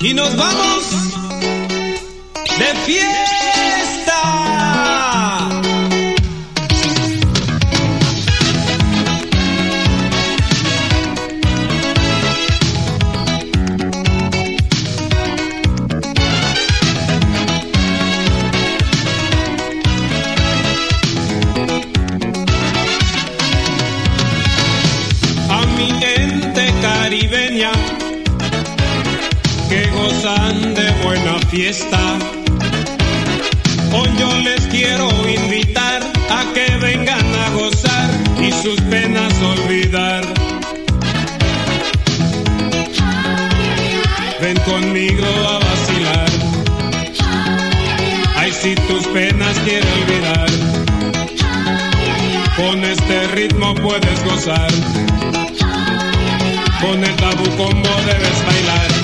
y nos vamos de fiesta. fiesta. Hoy yo les quiero invitar a que vengan a gozar y sus penas olvidar. Ven conmigo a vacilar. Ay, si tus penas quiero olvidar. Con este ritmo puedes gozar. Con el tabu combo debes bailar.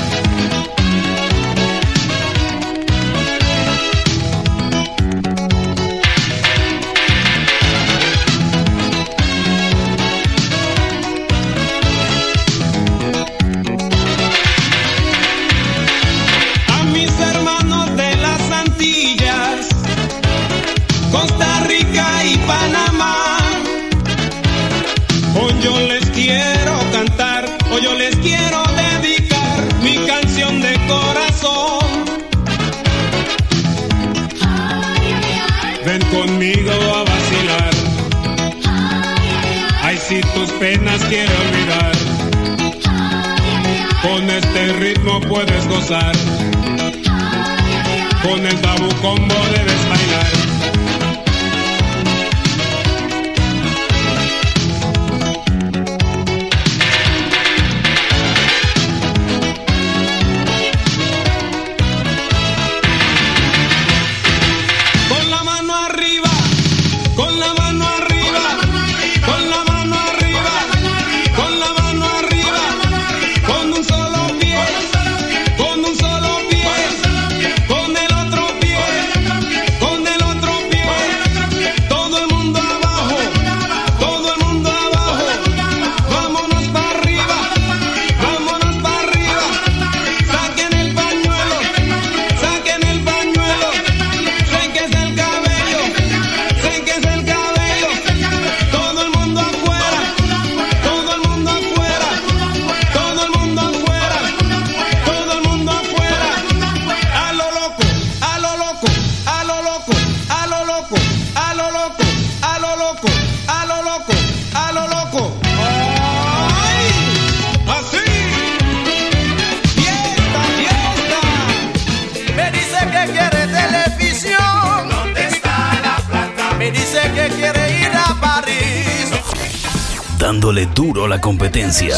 duro la competencia.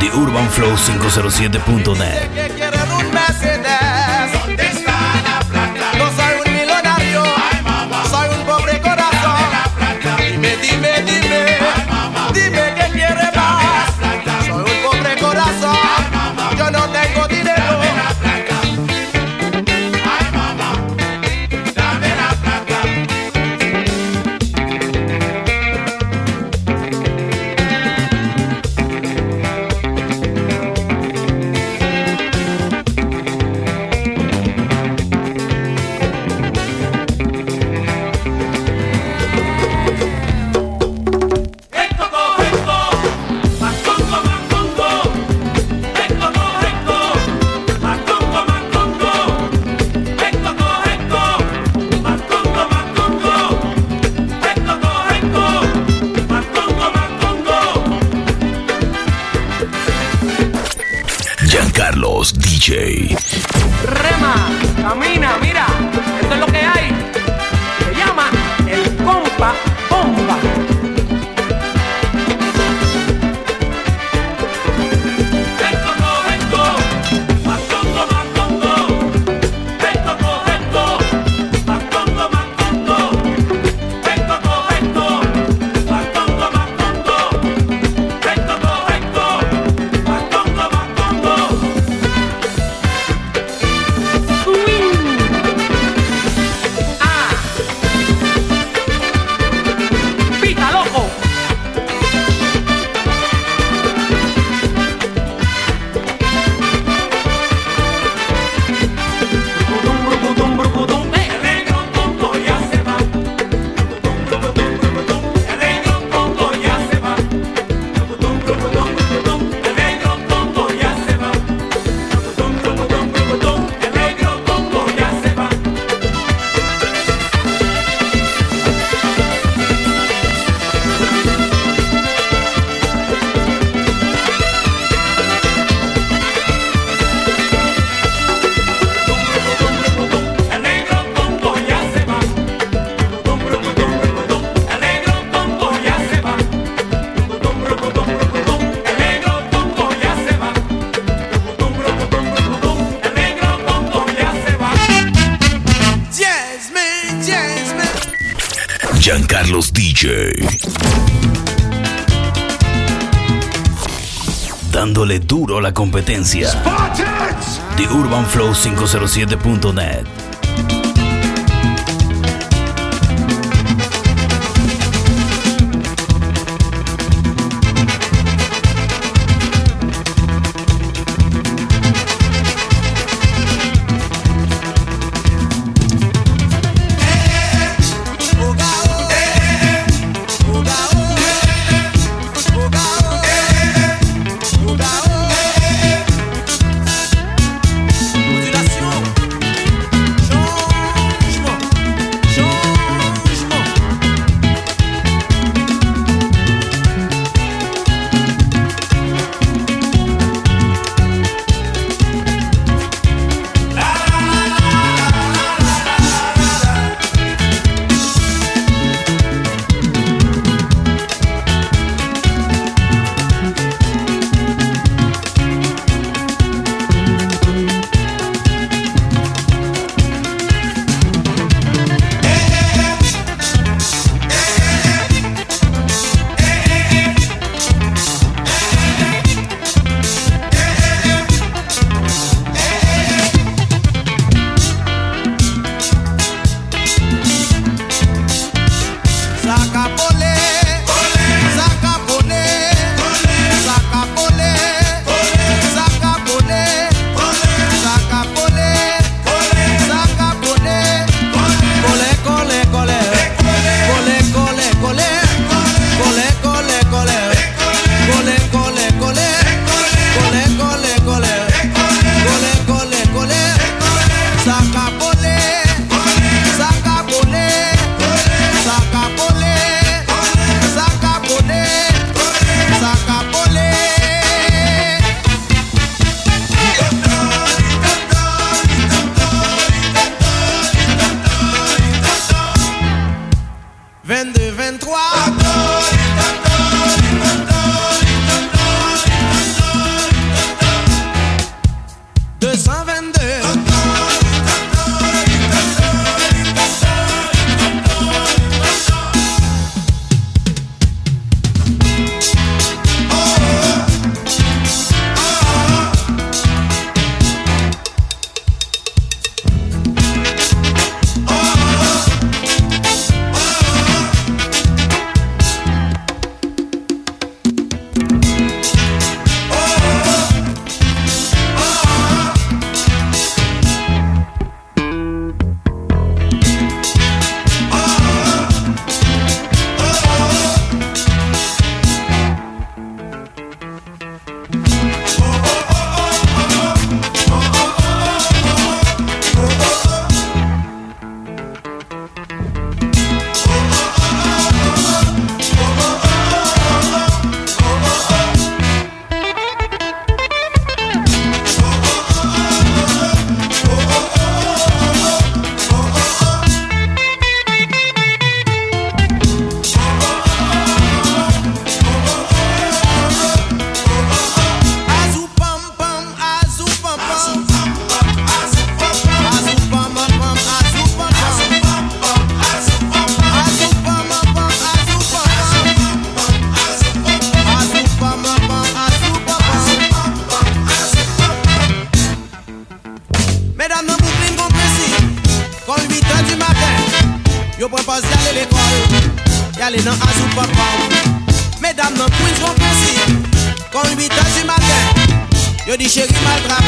The Urban Flow 507.net. Dime, dime, dime. Camina, mira. dándole duro a la competencia. The Urban Flow 507.net di my maltrape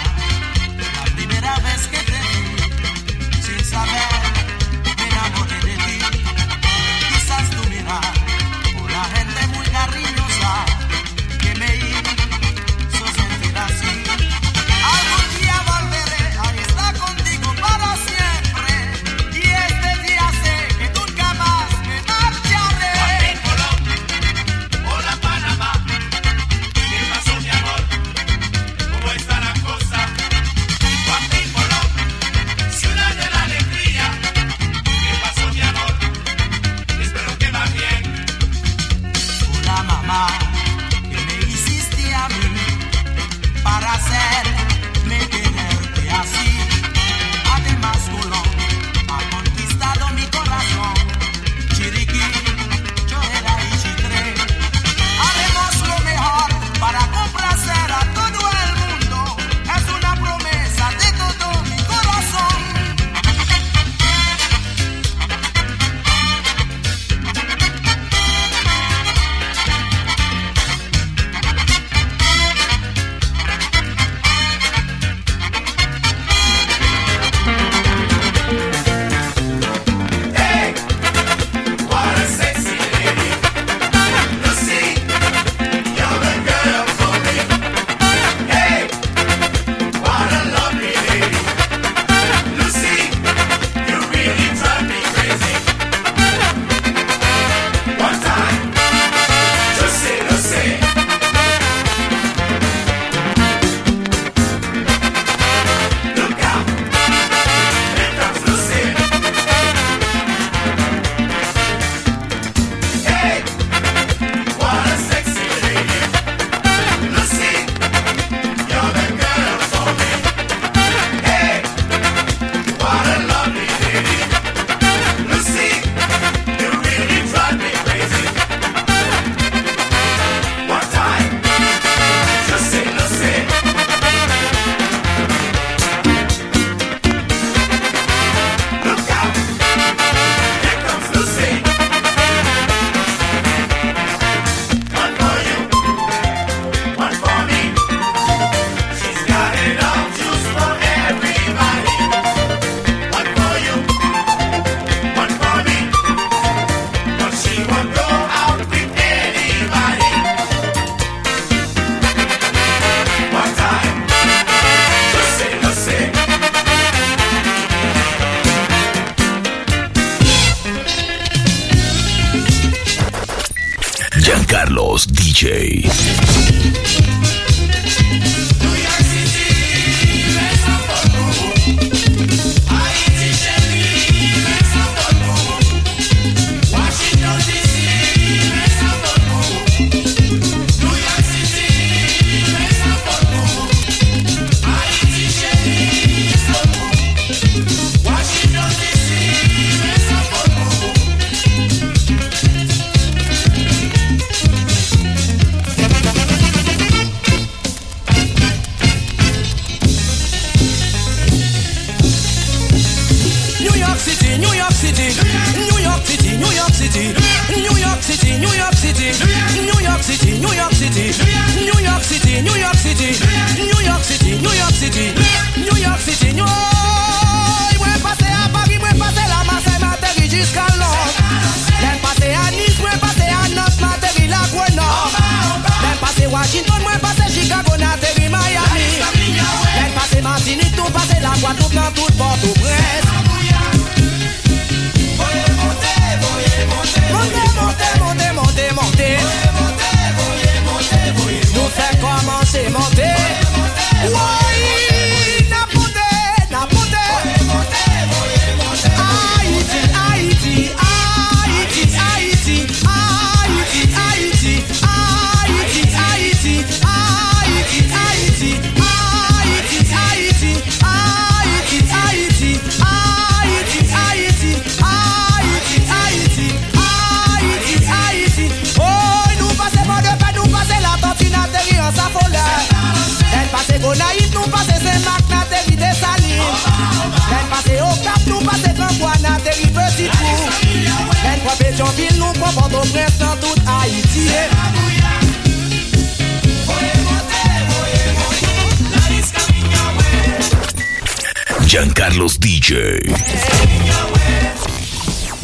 Giancarlos DJ.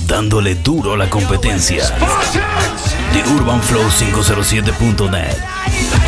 Dándole duro a la competencia. De Urbanflow507.net.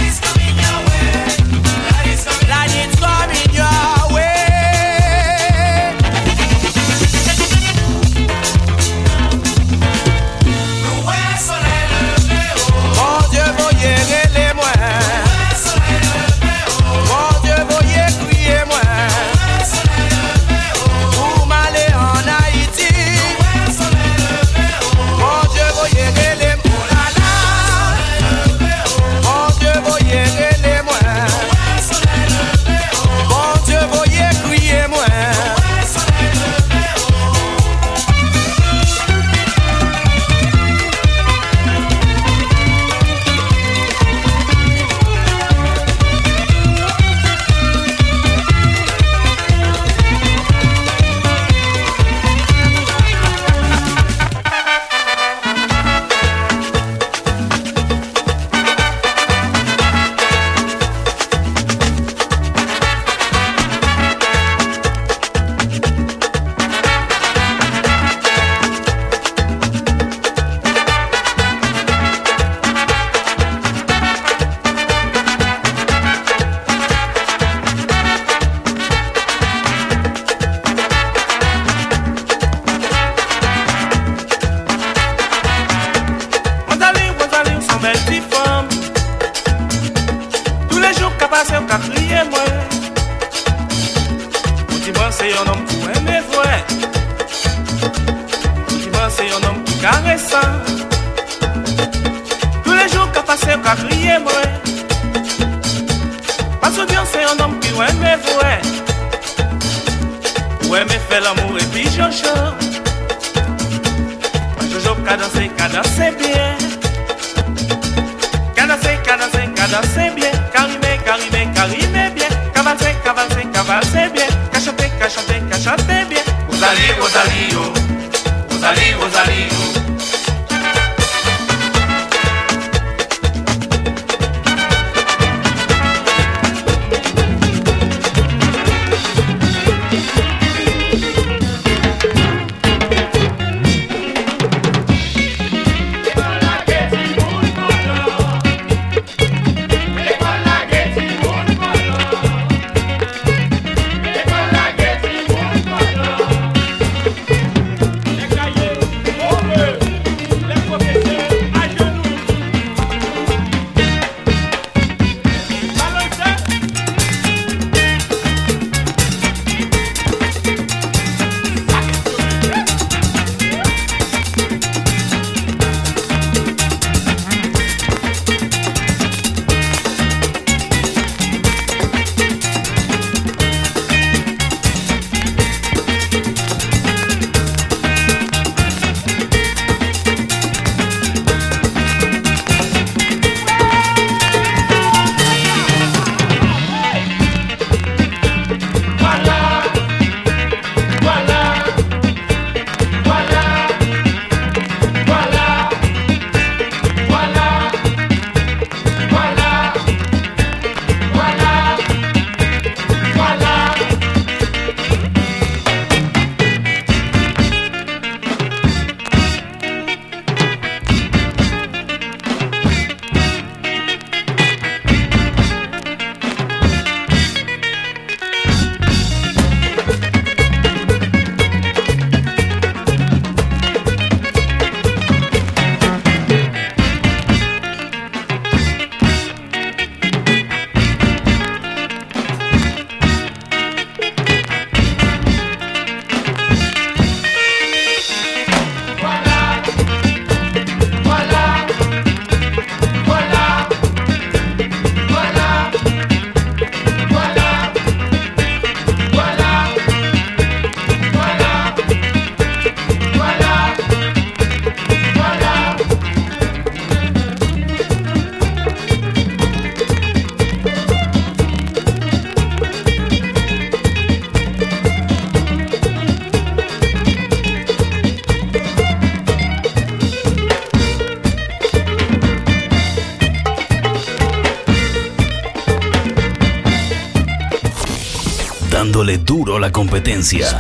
competencia.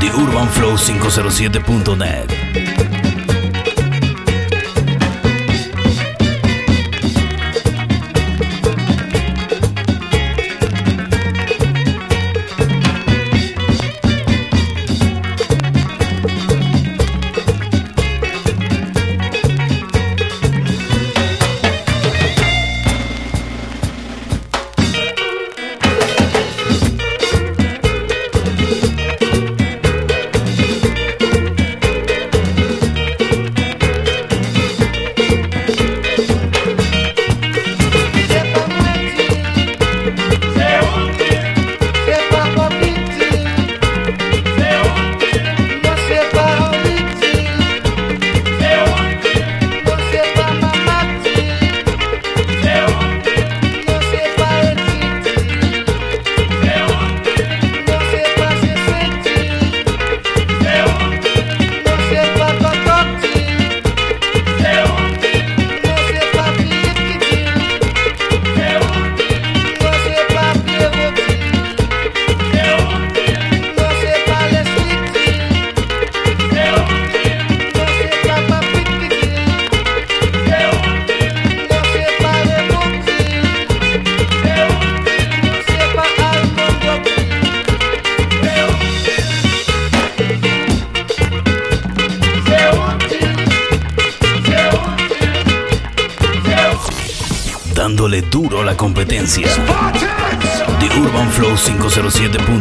The Urban Flow 507.net. 507.net.